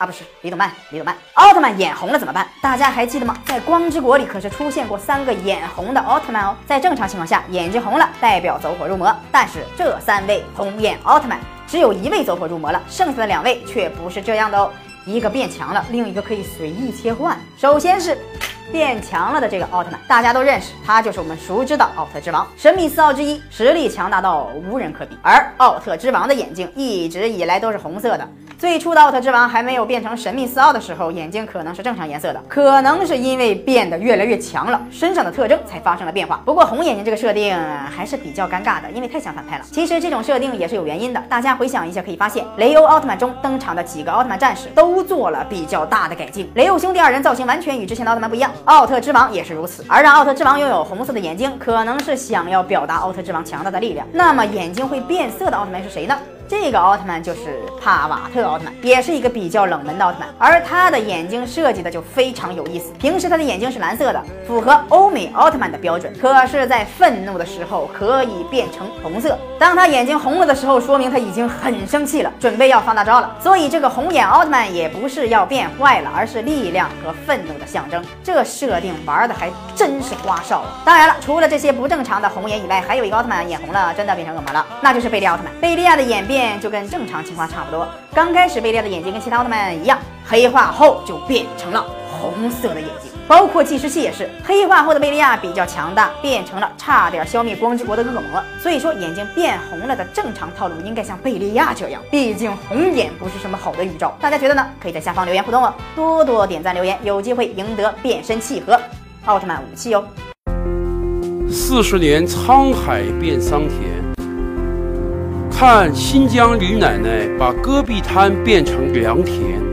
啊，不是李总办，李总办，奥特曼眼红了怎么办？大家还记得吗？在光之国里可是出现过三个眼红的奥特曼哦。在正常情况下，眼睛红了代表走火入魔，但是这三位红眼奥特曼只有一位走火入魔了，剩下的两位却不是这样的哦。一个变强了，另一个可以随意切换。首先是变强了的这个奥特曼，大家都认识，他就是我们熟知的奥特之王，神秘四奥之一，实力强大到无人可比。而奥特之王的眼睛一直以来都是红色的。最初的奥特之王还没有变成神秘四奥的时候，眼睛可能是正常颜色的，可能是因为变得越来越强了，身上的特征才发生了变化。不过红眼睛这个设定还是比较尴尬的，因为太像反派了。其实这种设定也是有原因的，大家回想一下，可以发现雷欧奥特曼中登场的几个奥特曼战士都做了比较大的改进。雷欧兄弟二人造型完全与之前的奥特曼不一样，奥特之王也是如此。而让奥特之王拥有红色的眼睛，可能是想要表达奥特之王强大的力量。那么眼睛会变色的奥特曼是谁呢？这个奥特曼就是帕瓦特奥特曼，也是一个比较冷门的奥特曼，而他的眼睛设计的就非常有意思。平时他的眼睛是蓝色的，符合欧美奥特曼的标准，可是，在愤怒的时候可以变成红色。当他眼睛红了的时候，说明他已经很生气了，准备要放大招了。所以这个红眼奥特曼也不是要变坏了，而是力量和愤怒的象征。这设定玩的还真是花哨啊！当然了，除了这些不正常的红眼以外，还有一个奥特曼眼红了，真的变成恶魔了，那就是贝利奥特曼。贝利亚的眼变。就跟正常情况差不多。刚开始贝利亚的眼睛跟其他奥特曼一样，黑化后就变成了红色的眼睛。包括计时器也是，黑化后的贝利亚比较强大，变成了差点消灭光之国的恶魔。所以说眼睛变红了的正常套路应该像贝利亚这样，毕竟红眼不是什么好的预兆。大家觉得呢？可以在下方留言互动哦，多多点赞留言，有机会赢得变身器和奥特曼武器哦。四十年沧海变桑田。看新疆李奶奶把戈壁滩变成良田。